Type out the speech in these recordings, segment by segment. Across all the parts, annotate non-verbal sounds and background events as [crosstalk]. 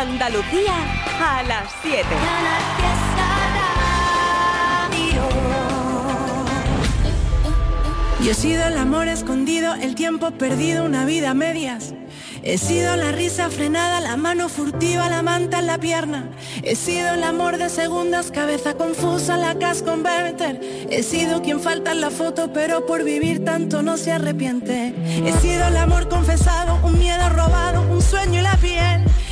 Andalucía a las 7. Yo he sido el amor escondido, el tiempo perdido, una vida a medias. He sido la risa frenada, la mano furtiva, la manta en la pierna. He sido el amor de segundas, cabeza confusa, la cas converter. He sido quien falta en la foto, pero por vivir tanto no se arrepiente. He sido el amor confesado, un miedo robado, un sueño y la piel.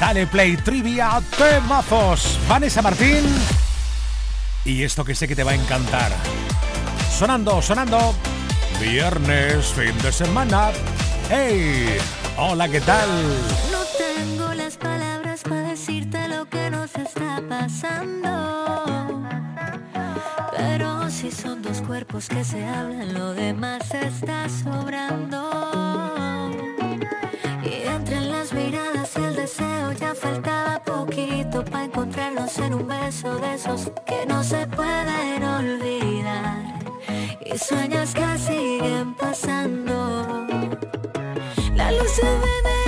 Dale Play Trivia Temazos. Vanessa Martín. Y esto que sé que te va a encantar. Sonando, sonando. Viernes, fin de semana. ¡Hey! Hola, ¿qué tal? No tengo las palabras para decirte lo que nos está pasando. Pero si son dos cuerpos que se hablan, lo demás está sobrando. Faltaba poquito para encontrarnos en un beso de esos que no se pueden olvidar. Y sueños que siguen pasando. Las luces de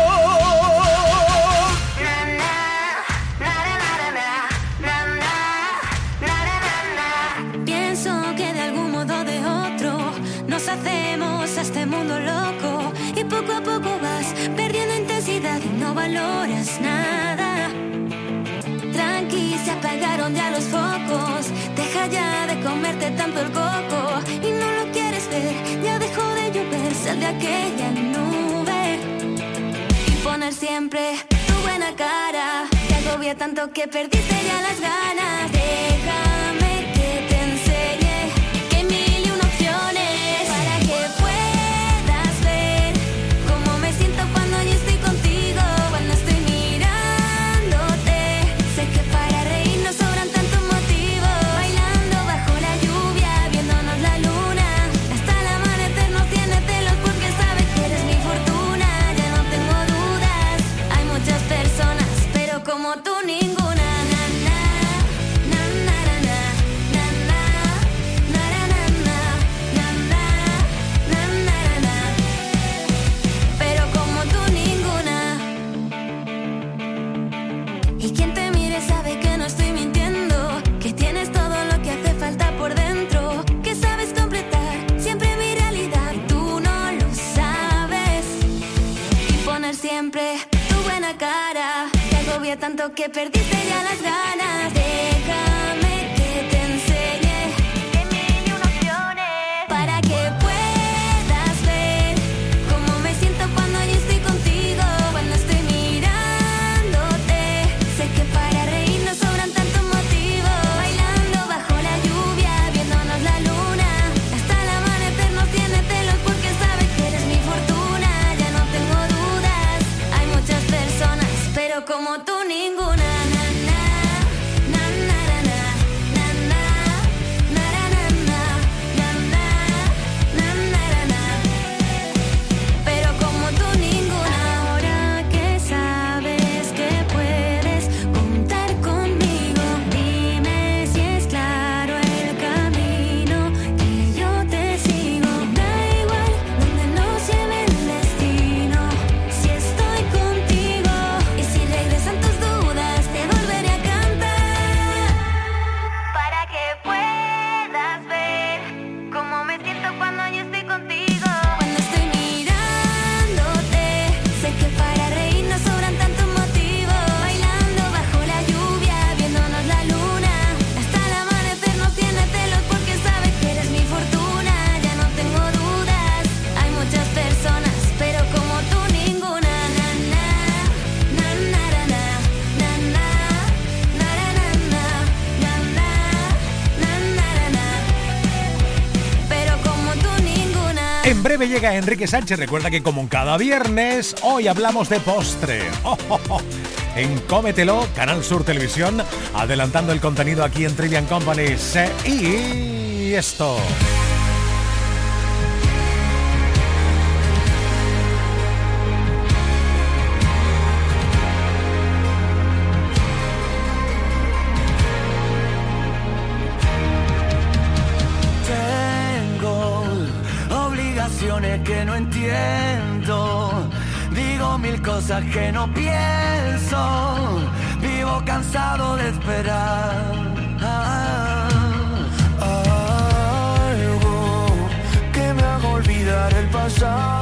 Y no lo quieres ver, ya dejó de llover, sal de aquella nube y poner siempre tu buena cara, te agobia tanto que perdiste ya las ganas. Déjame como tú ninguna. Tanto que perdiste ya las ganas. Déjame Llega Enrique Sánchez. Recuerda que como cada viernes, hoy hablamos de postre. [laughs] En Cómetelo, Canal Sur Televisión, adelantando el contenido aquí en Trivian Company. Y esto. Que no pienso. Vivo cansado de esperar. Algo que me haga olvidar el pasado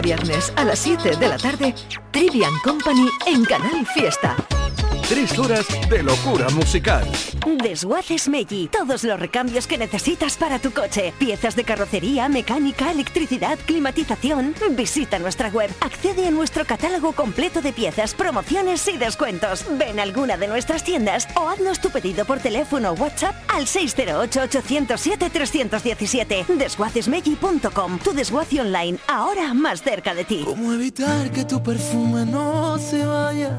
viernes a las 7 de la tarde, Trivian Company en Canal Fiesta. Tres horas de locura musical. Desguaces Meggi. Todos los recambios que necesitas para tu coche. Piezas de carrocería, mecánica, electricidad, climatización. Visita nuestra web. Accede a nuestro catálogo completo de piezas, promociones y descuentos. Ven a alguna de nuestras tiendas o haznos tu pedido por teléfono o WhatsApp al 608-807-317. Desguacesmeggi.com. Tu desguace online. Ahora más cerca de ti. ¿Cómo evitar que tu perfume no se vaya?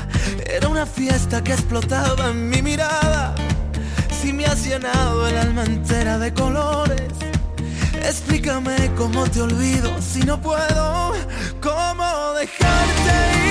era una fiesta que explotaba en mi mirada. Si me has llenado el alma entera de colores, explícame cómo te olvido si no puedo. ¿Cómo dejarte ir?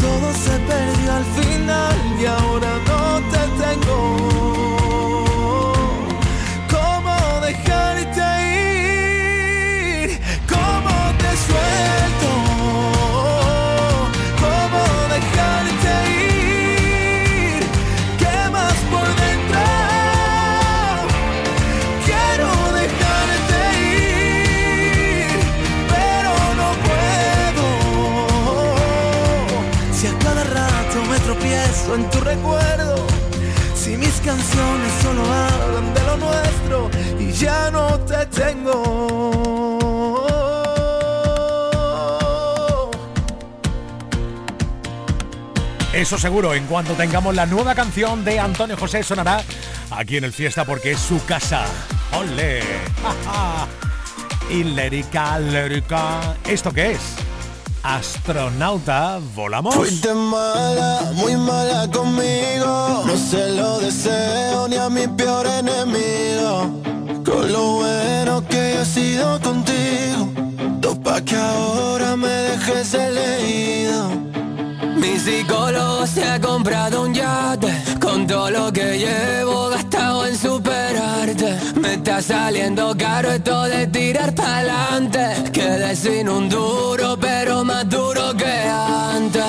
Todo se perdió al final y ahora no te tengo. ¿Cómo dejarte recuerdo, si mis canciones solo hablan de lo nuestro y ya no te tengo. Eso seguro, en cuanto tengamos la nueva canción de Antonio José sonará aquí en el Fiesta porque es su casa. ¡Ole! [laughs] Y lérica, lérica. ¿Esto qué es? Astronauta, volamos. Fuiste mala, muy mala conmigo. No se lo deseo ni a mi peor enemigo. Con lo bueno que yo he sido contigo. Topa que ahora me dejes el leído. Mi psicólogo se ha comprado un yate Con todo lo que llevo gastado en superarte. Me está saliendo caro esto de tirar pa'lante. Quedé sin un duro pero más duro que antes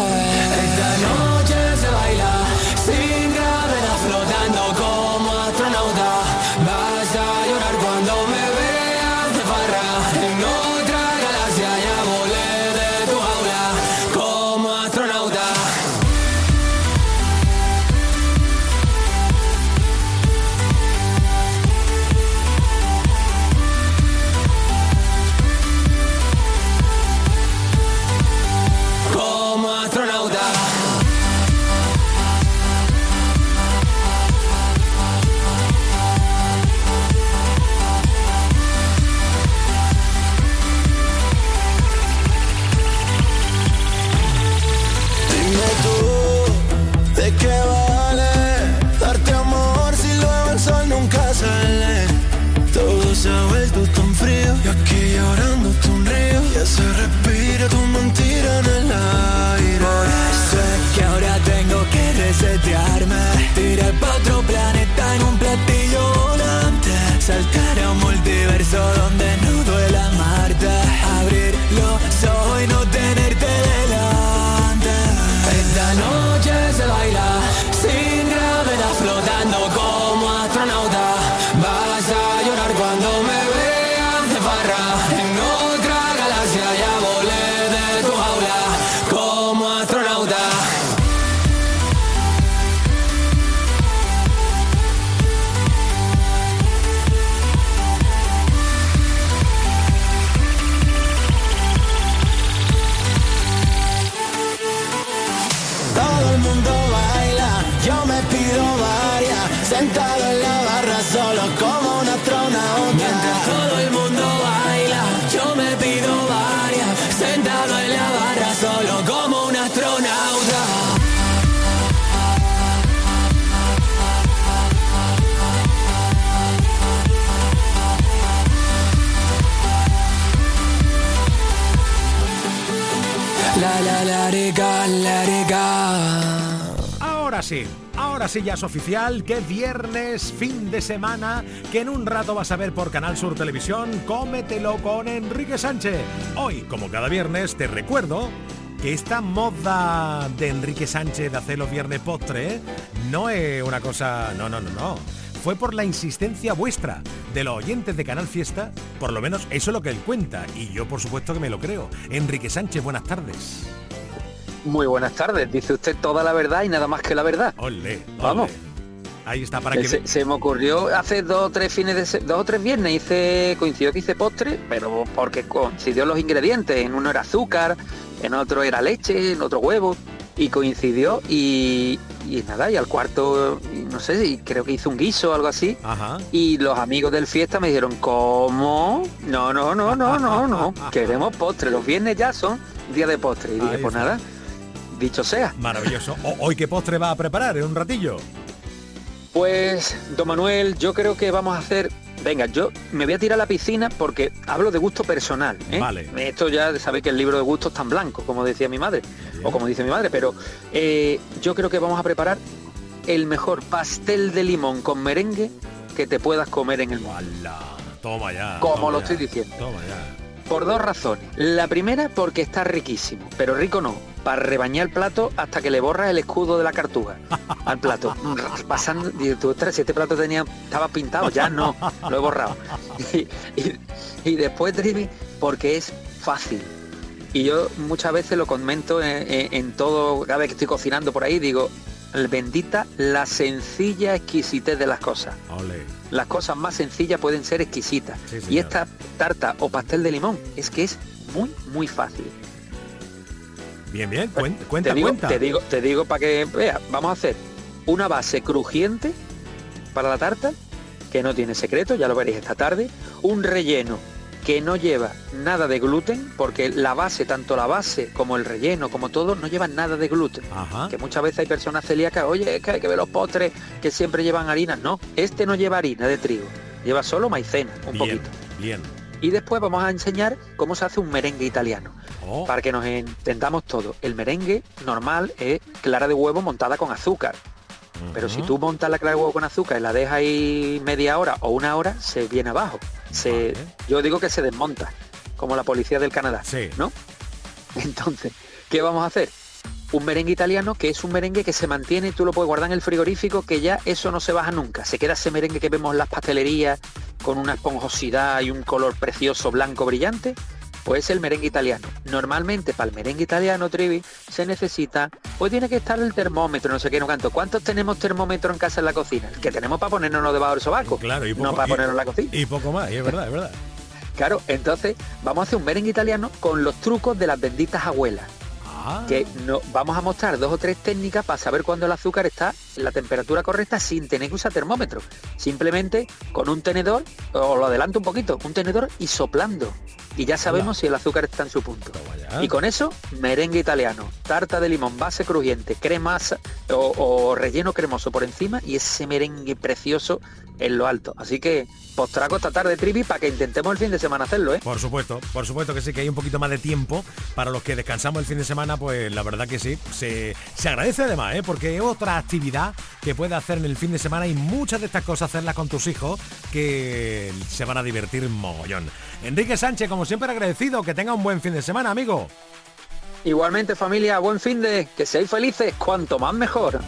mundo baila, yo me pido varias. Sentado en la barra solo como ahora sí ya es oficial que viernes, fin de semana, que en un rato vas a ver por Canal Sur Televisión Cómetelo con Enrique Sánchez. Hoy, como cada viernes, te recuerdo que esta moda de Enrique Sánchez de hacer los viernes postre ¿eh? no es una cosa... No, no, no, no. Fue por la insistencia vuestra, de los oyentes de Canal Fiesta, por lo menos eso es lo que él cuenta, y yo por supuesto que me lo creo. Enrique Sánchez, buenas tardes. Muy buenas tardes, dice usted toda la verdad y nada más que la verdad. Vamos. Ahí está, para que... se, se me ocurrió hace dos o tres fines de dos o tres viernes hice coincidió que hice postre pero porque coincidió los ingredientes en uno era azúcar en otro era leche en otro huevo y coincidió y, y nada y al cuarto no sé y creo que hice un guiso o algo así Ajá. y los amigos del fiesta me dijeron ¿cómo? no no no no no no [laughs] queremos postre los viernes ya son día de postre y dije Ahí pues está. nada dicho sea. Maravilloso. ¿Hoy qué postre va a preparar en un ratillo? Pues, don Manuel, yo creo que vamos a hacer... Venga, yo me voy a tirar a la piscina porque hablo de gusto personal. ¿eh? Vale. Esto ya sabéis que el libro de gustos tan blanco, como decía mi madre, o como dice mi madre, pero eh, yo creo que vamos a preparar el mejor pastel de limón con merengue que te puedas comer en el mundo. Toma ya. Como toma lo ya, estoy diciendo. Toma ya. Por dos razones. La primera porque está riquísimo, pero rico no, para rebañar el plato hasta que le borras el escudo de la cartuga al plato. Pasando, ostras, si este plato tenía, estaba pintado, ya no, lo he borrado. Y, y- y después, Trivi, porque es fácil. Y yo muchas veces lo comento en, en- en todo, cada vez que estoy cocinando por ahí, digo, bendita la sencilla exquisitez de las cosas. Las cosas más sencillas pueden ser exquisitas. Sí, y esta tarta o pastel de limón es que es muy, muy fácil. Bien, bien. Cuen- cuenta, te digo, cuenta. Te digo, te digo para que veas, vamos a hacer una base crujiente para la tarta, que no tiene secreto, ya lo veréis esta tarde. Un relleno que no lleva nada de gluten, porque la base, tanto la base como el relleno, como todo, no llevan nada de gluten. Ajá. Que muchas veces hay personas celíacas, oye, es que hay que ver los postres que siempre llevan harina. No, este no lleva harina de trigo, lleva solo maicena, un Bien, poquito. bien. Y después vamos a enseñar cómo se hace un merengue italiano. Para que nos entendamos todo. El merengue normal es clara de huevo montada con azúcar. Pero si tú montas la clara de huevo con azúcar y la dejas ahí media hora o una hora, se viene abajo. Se, Yo digo que se desmonta, como la policía del Canadá. ¿No? [laughs] Entonces, ¿qué vamos a hacer? Un merengue italiano que es un merengue que se mantiene, tú lo puedes guardar en el frigorífico, que ya eso no se baja nunca. Se queda ese merengue que vemos en las pastelerías con una esponjosidad y un color precioso blanco brillante. Pues es el merengue italiano. Normalmente para el merengue italiano, Trivi, se necesita, pues tiene que estar el termómetro, no sé qué, no canto. ¿Cuántos tenemos termómetro en casa en la cocina? El que tenemos para ponernos debajo del sobaco. Claro, y no poco- para y- ponernos en la cocina. Y poco más, y es verdad, es verdad. [laughs] Claro, entonces vamos a hacer un merengue italiano con los trucos de las benditas abuelas. Ah. Que no, vamos a mostrar dos o tres técnicas para saber cuándo el azúcar está la temperatura correcta sin tener que usar termómetro. Simplemente con un tenedor, o lo adelanto un poquito, un tenedor y soplando. Y ya sabemos si el azúcar está en su punto. Y con eso, merengue italiano, tarta de limón, base crujiente, crema sa- o, o relleno cremoso por encima y ese merengue precioso en lo alto. Así que postraco esta tarde, Trivi, para que intentemos el fin de semana hacerlo, ¿eh? Por supuesto, por supuesto que sí, que hay un poquito más de tiempo para los que descansamos el fin de semana, pues la verdad que sí, se, se agradece además, ¿eh? porque es otra actividad que puedes hacer en el fin de semana y muchas de estas cosas hacerlas con tus hijos que se van a divertir mogollón. Enrique Sánchez, como siempre agradecido, que tenga un buen fin de semana, amigo. Igualmente familia, buen fin de, que seáis felices, cuanto más mejor.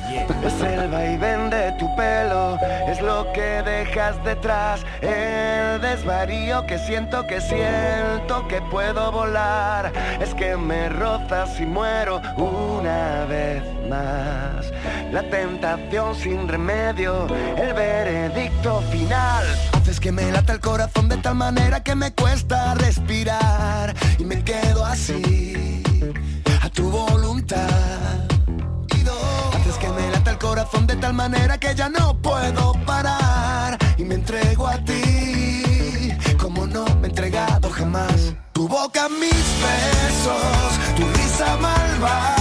Es el vaivén de tu pelo, es lo que dejas detrás, el desvarío que siento, que siento que puedo volar, es que me rozas y muero una vez más. La tentación sin remedio, el veredicto final. Haces que me lata el corazón de tal manera que me cuesta respirar. Y me quedo así tu voluntad. Haces que me lata el corazón de tal manera que ya no puedo parar y me entrego a ti como no me he entregado jamás. Tu boca, mis besos, tu risa malvada,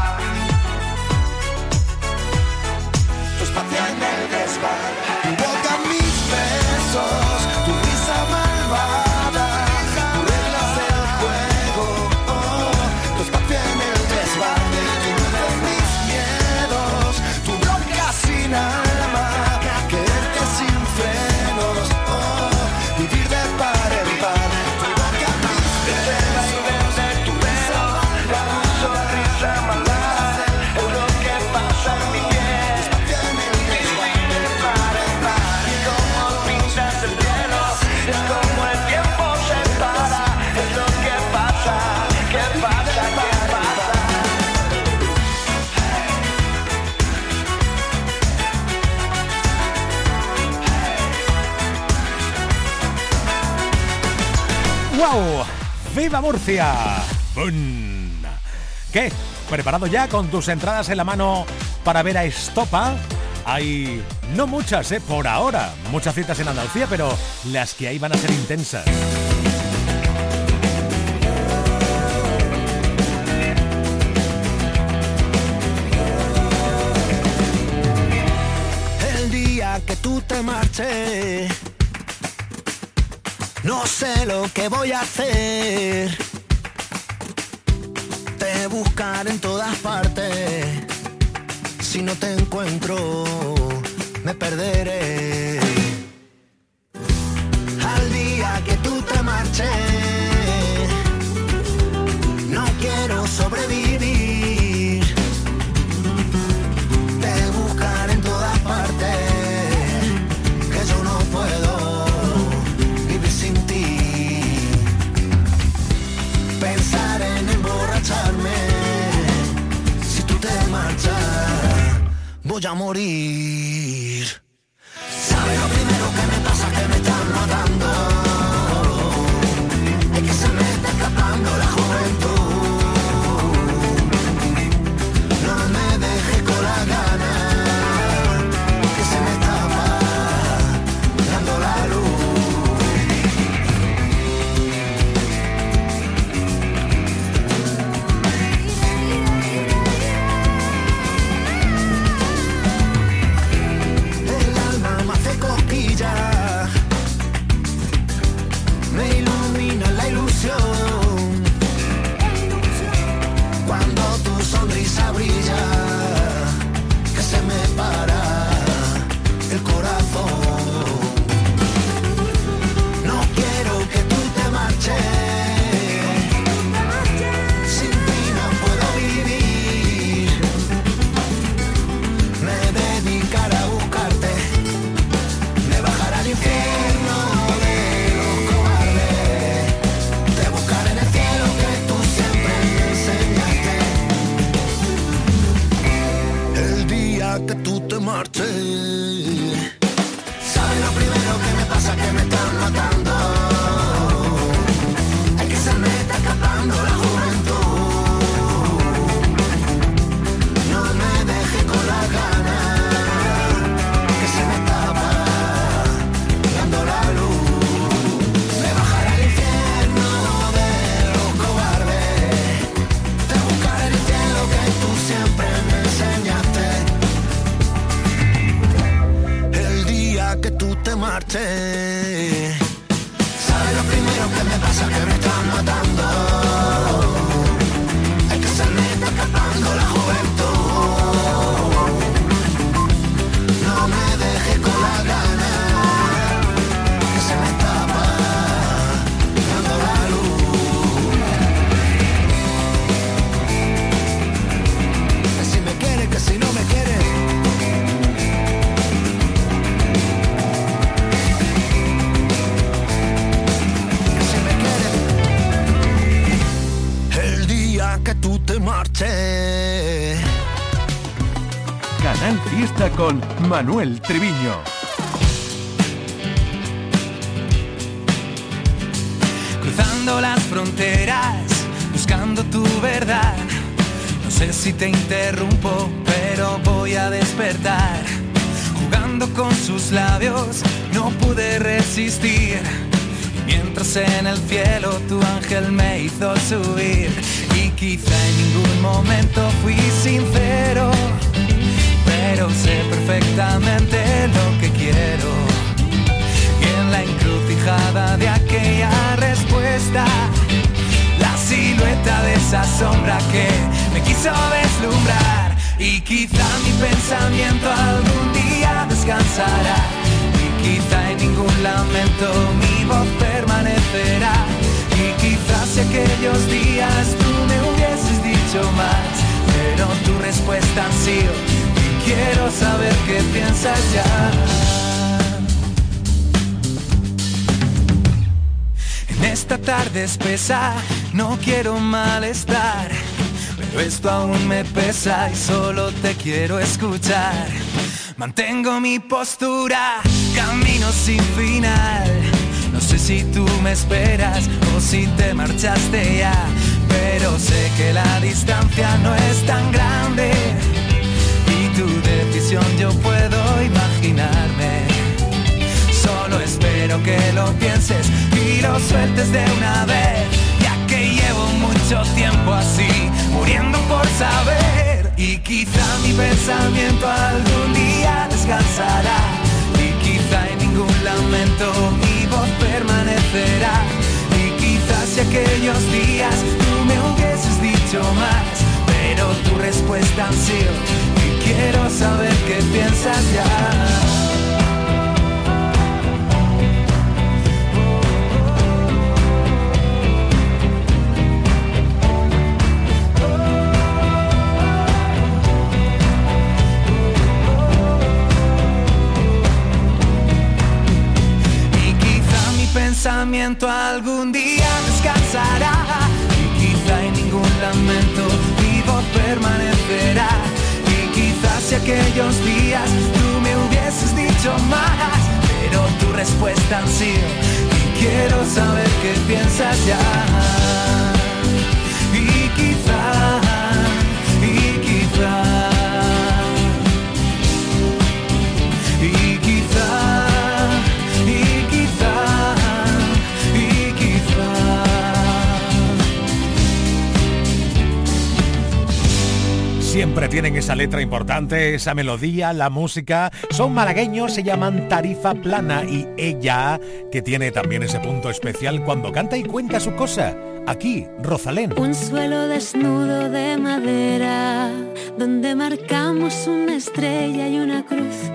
¡Viva Murcia! ¡Bum! ¿Qué? ¿Preparado ya con tus entradas en la mano para ver a Estopa? Hay no muchas, ¿eh? Por ahora. Muchas citas en Andalucía, pero las que hay van a ser intensas. El día que tú te marches no sé lo que voy a hacer. Te buscaré en todas partes. Si no te encuentro, me perderé. Al día que tú te marches. voy morir. Manuel Treviño. Cruzando las fronteras, buscando tu verdad. No sé si te interrumpo, pero voy a despertar. Jugando con sus labios, no pude resistir. Mientras en el cielo tu ángel me hizo subir y quizá en ningún momento fui sincero pero sé perfectamente lo que quiero. Y en la encrucijada de aquella respuesta, la silueta de esa sombra que me quiso deslumbrar. Y quizá mi pensamiento algún día descansará. Y quizá en ningún lamento mi voz permanecerá. Y quizás si aquellos días tú me hubieses dicho más, pero tu respuesta ha sido, quiero saber qué piensas ya. En esta tarde espesa no quiero malestar, pero esto aún me pesa y solo te quiero escuchar. Mantengo mi postura, camino sin final. No sé si tú me esperas o si te marchaste ya, pero sé que la distancia no es tan grande sueltes de una vez, ya que llevo mucho tiempo así, muriendo por saber. Y quizá mi pensamiento algún día descansará, y quizá en ningún lamento mi voz permanecerá. Y quizás si aquellos días tú me hubieses dicho más, pero tu respuesta ha sido, y quiero saber qué piensas ya. Pensamiento algún día descansará. Y quizá en ningún lamento mi voz permanecerá. Y quizás si aquellos días tú me hubieses dicho más Pero tu respuesta ha sido Y quiero saber qué piensas ya Y quizá, Siempre tienen esa letra importante, esa melodía, la música. Son malagueños, se llaman Tarifa Plana y ella, que tiene también ese punto especial cuando canta y cuenta su cosa. Aquí, Rosalén. Un suelo desnudo de madera, donde marcamos una estrella y una cruz.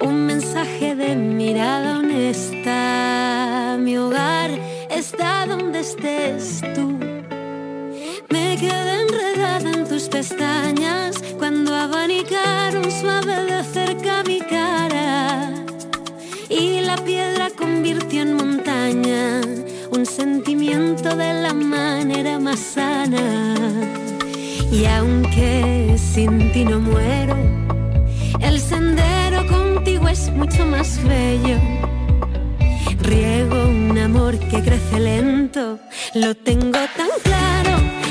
Un mensaje de mirada honesta. Mi hogar está donde estés tú. Pestañas cuando abanicaron suave de cerca mi cara. Y la piedra convirtió en montaña un sentimiento de la manera más sana. Y aunque sin ti no muero, el sendero contigo es mucho más bello. Riego un amor que crece lento, lo tengo tan claro.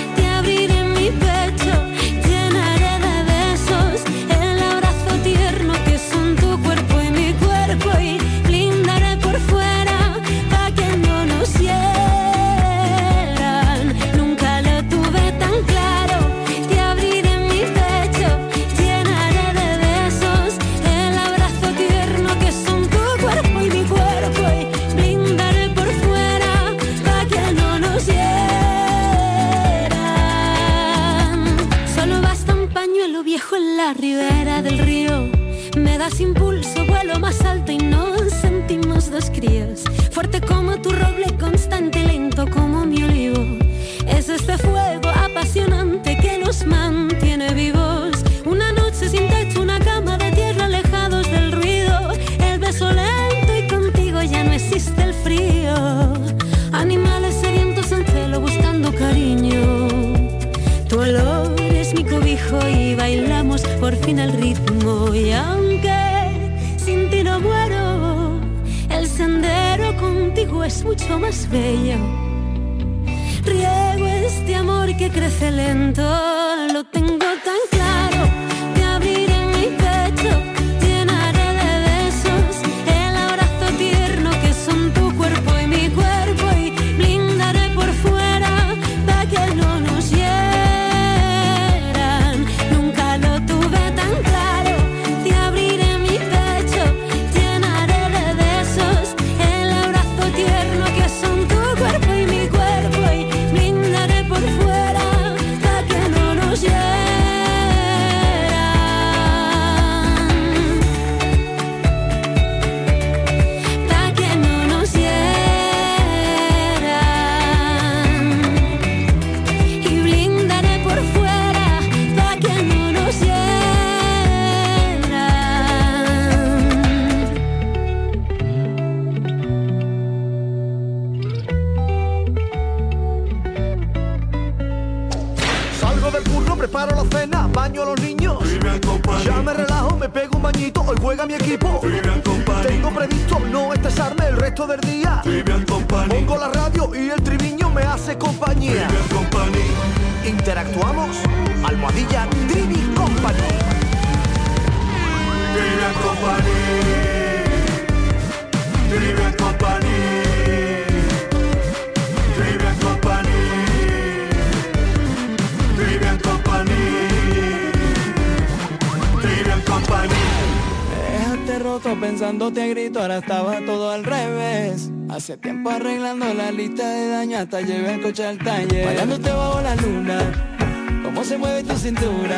Fin el ritmo. Y aunque sin ti no muero, el sendero contigo es mucho más bello. Riego este amor que crece lento. Ahora estaba todo al revés. Hace tiempo arreglando la lista de daño hasta llevé el coche al taller. Bailándote bajo la luna, cómo se mueve tu cintura.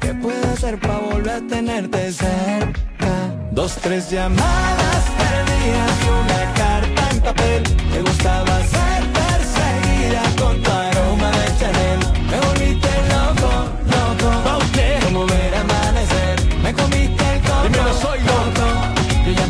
¿Qué puedo hacer para volver a tenerte cerca? Dos, tres llamadas perdidas y una carta en papel. Me gustaba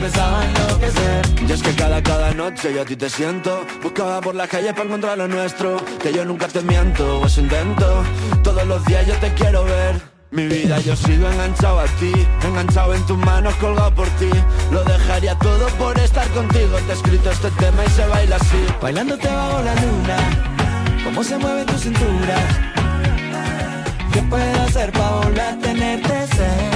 empezaba enloquecer. Y es que cada, cada noche yo a ti te siento Buscaba por la calle para encontrar lo nuestro Que yo nunca te miento, o eso intento Todos los días yo te quiero ver Mi vida yo sigo enganchado a ti Enganchado en tus manos, colgado por ti Lo dejaría todo por estar contigo Te he escrito este tema y se baila así Bailándote bajo la luna, cómo se mueve tu cintura. ¿Qué puedo hacer para volver a tenerte cerca?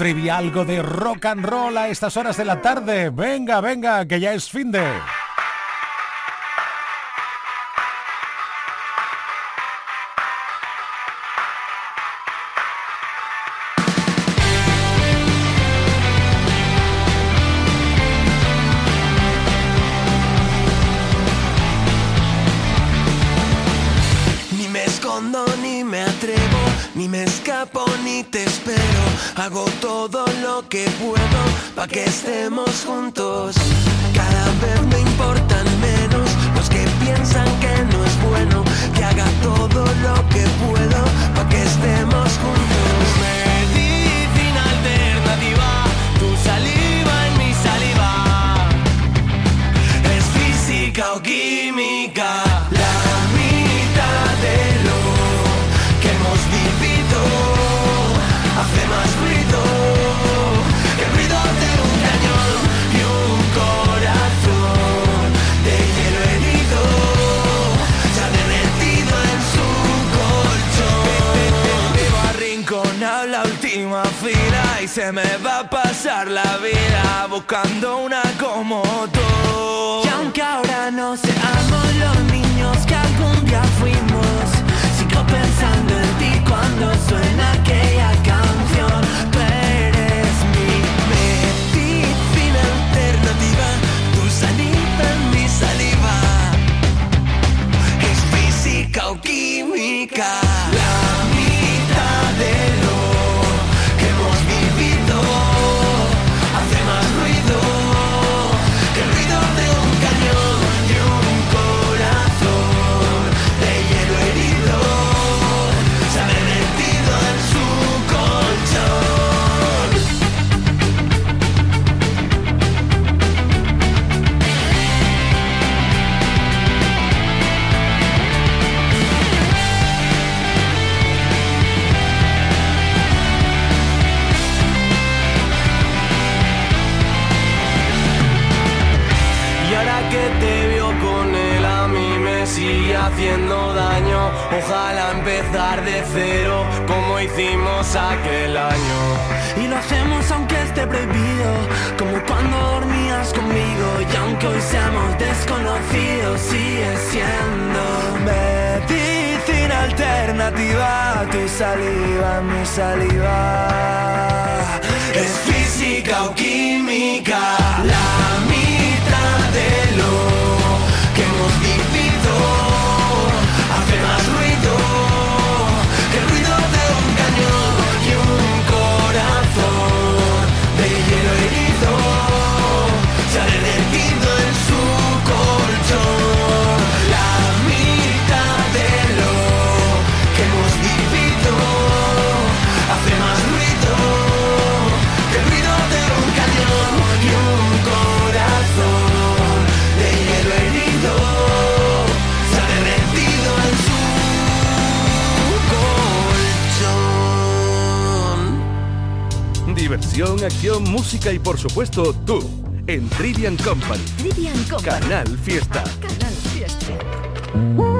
trivia, algo de rock and roll a estas horas de la tarde. Venga, venga, que ya es fin de. Pa' que estemos juntos. buscando una como tú. Y aunque ahora no seamos los niños que algún día fuimos, sigo pensando en ti cuando suena aquella canción. Acción, música y por supuesto tú en Trivian Company. Trivian Company. Canal Fiesta. Canal Fiesta.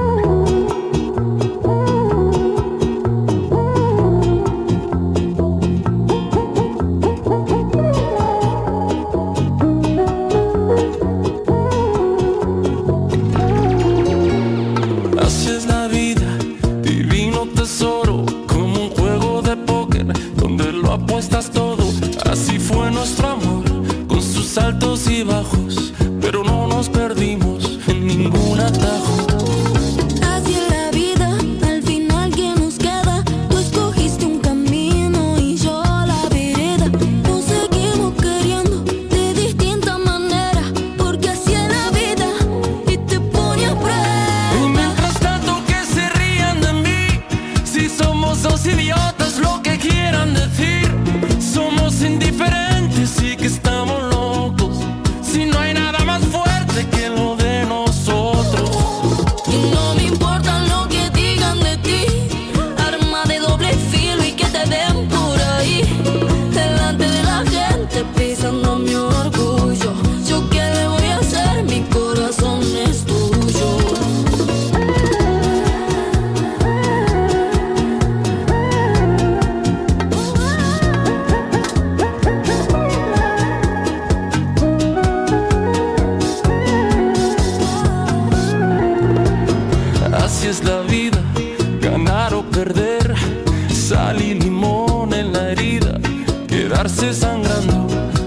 sangrando,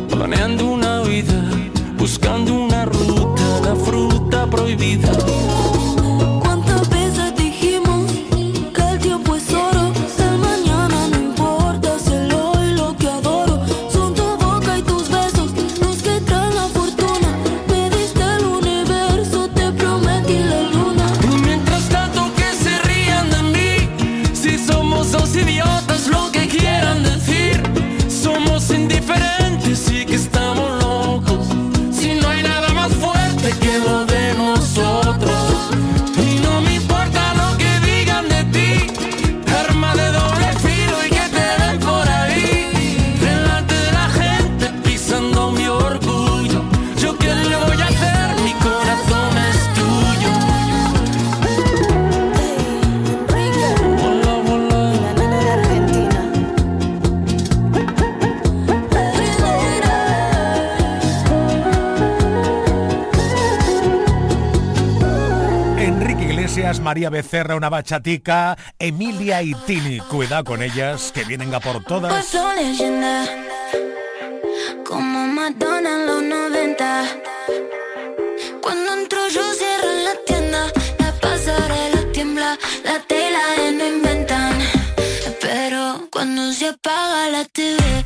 planeando una vida, buscando una ruta, la fruta prohibida. María Becerra, una bachatica, Emilia y Tini. Cuidado con ellas, que vienen a por todas. Leyenda, como Madonna en los 90. Cuando entro yo cierro la tienda, la pasarela tiembla, la tela no inventan. Pero cuando se apaga la TV,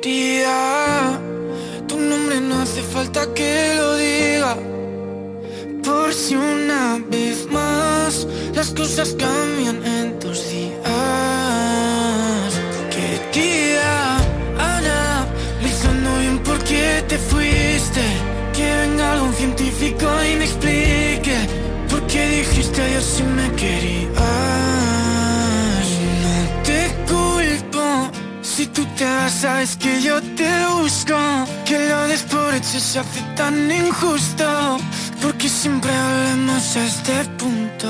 Querida, tu nombre no hace falta que lo diga. Por si una vez más las cosas cambian en tus días. Querida, analizando bien por qué te fuiste. Que venga algún científico y me explique por qué dijiste adiós si me querías. Tú te vas, sabes que yo te busco. Que lo des por hecho se hace tan injusto. Porque siempre hablamos a este punto.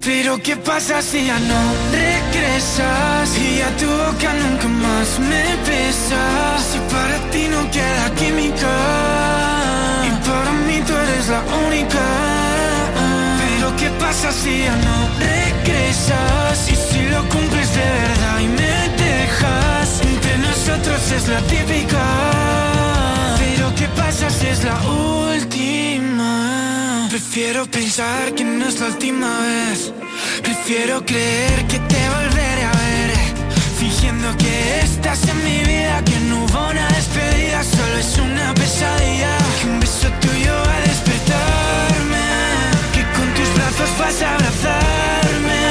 Pero qué pasa si ya no regresas y a tu boca nunca más me besas. Si para ti no queda química y para mí tú eres la única. Qué pasa si ya no regresas y si lo cumples de verdad y me dejas. Entre nosotros es la típica. Pero qué pasa si es la última. Prefiero pensar que no es la última vez. Prefiero creer que te volveré a ver. Fingiendo que estás en mi vida, que no hubo una despedida, solo es una pesadilla. Que un beso tuyo va a despertarme. Vas a abrazarme.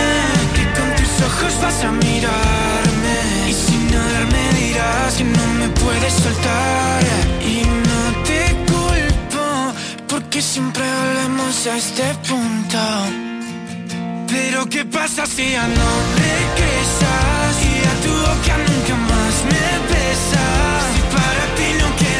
Que con tus ojos vas a mirarme. Y sin nada me dirás que no me puedes soltar. Y no te culpo, porque siempre hablamos a este punto. Pero qué pasa si ya no regresas y a tu boca nunca más me besas. Si para ti no queda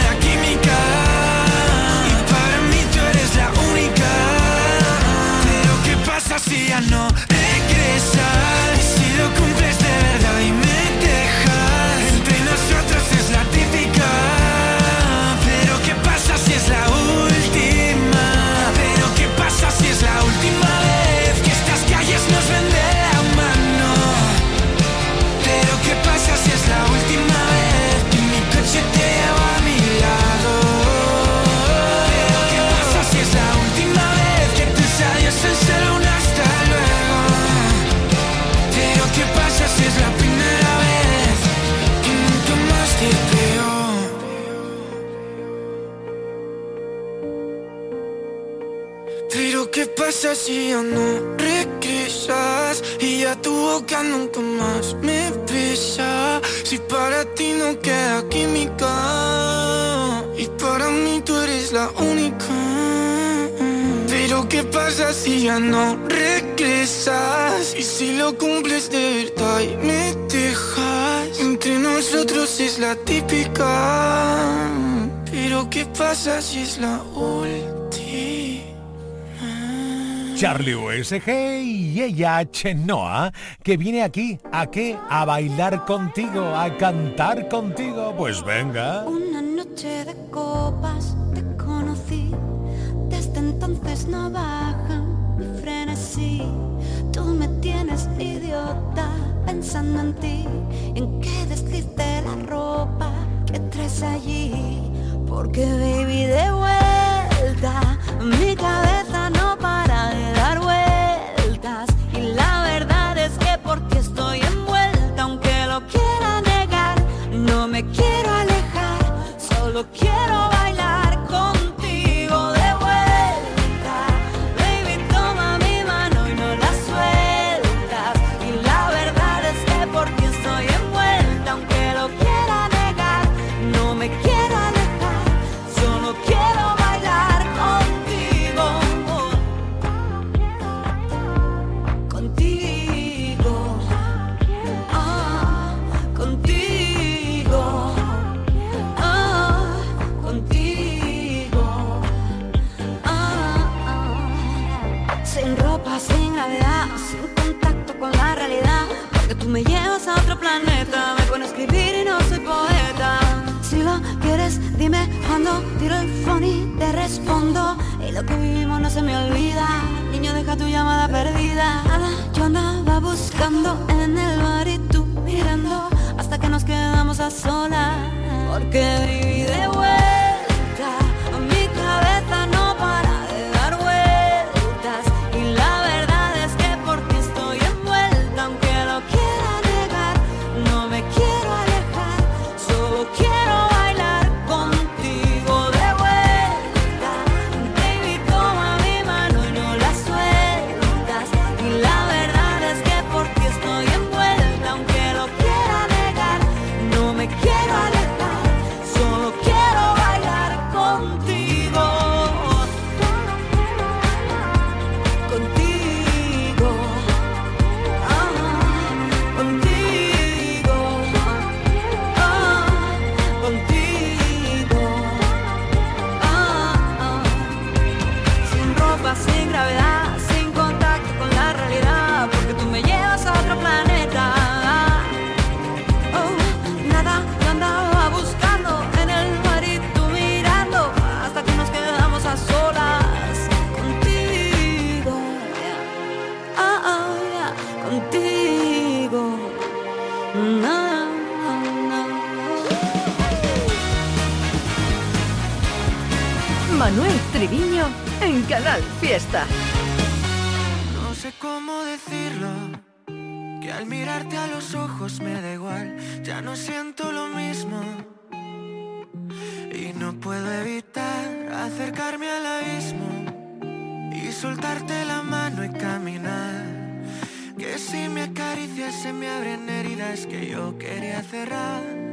USG y ella Chenoa, que viene aquí a qué? A bailar contigo, a cantar contigo. Pues venga. Una noche de copas te conocí, desde entonces no baja mi frenesí. Tú me tienes idiota pensando en ti, en qué deslice la ropa que traes allí. Porque baby de vuelta, mi cabeza no para de dar vueltas. Me quiero alejar, solo quiero tiro el phone y te respondo. Y lo que vivimos no se me olvida. Niño, deja tu llamada perdida. Yo andaba buscando en el bar y tú mirando hasta que nos quedamos a solas. Porque viví de vuelta. Ropa, sin gravedad, Canal Fiesta. No sé cómo decirlo, que al mirarte a los ojos me da igual, ya no siento lo mismo. Y no puedo evitar acercarme al abismo y soltarte la mano y caminar. Que si me acaricias se me abren heridas que yo quería cerrar.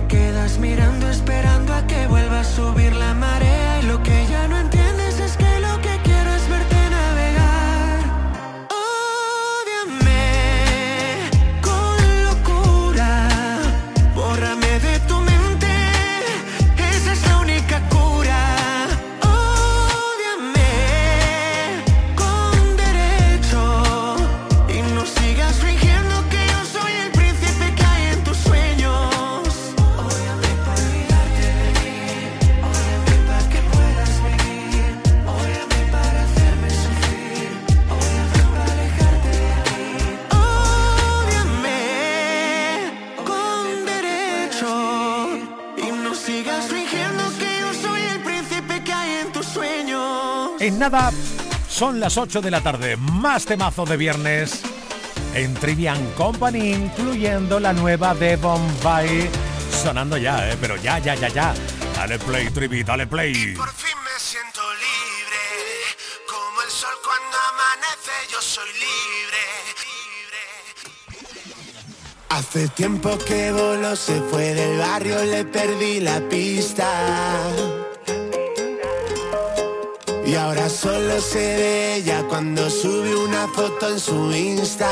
te quedas mirando esperando a que vuelva a subir la marea. En nada, son las 8 de la tarde. Más temazo de viernes en Trivian Company, incluyendo la nueva de Bombay. Sonando ya, ¿eh? pero ya, ya, ya, ya. Dale play, Trivi, dale play. Por fin me siento libre, como el sol cuando amanece, yo soy libre. libre. Hace tiempo que Bolo se fue del barrio, le perdí la pista. Y ahora solo se ve ella cuando sube una foto en su Insta.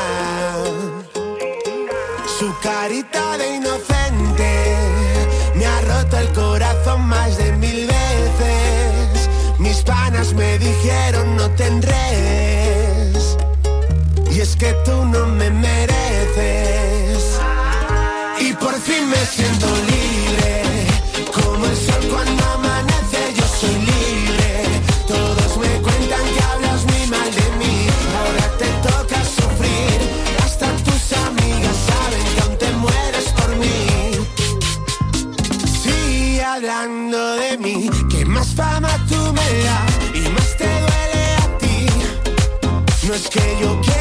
Su carita de inocente me ha roto el corazón más de mil veces. Mis panas me dijeron no te. Y es que tú no me que yo quiero.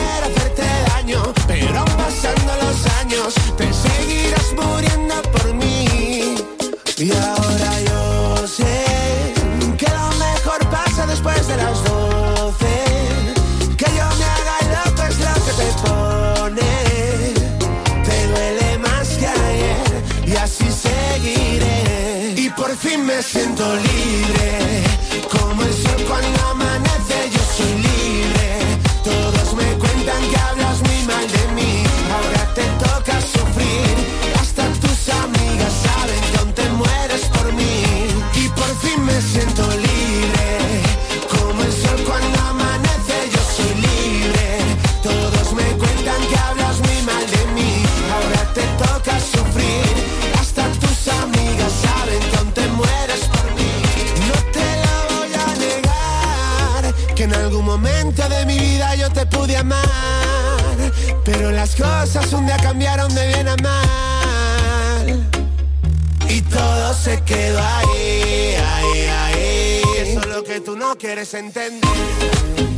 quieres entender.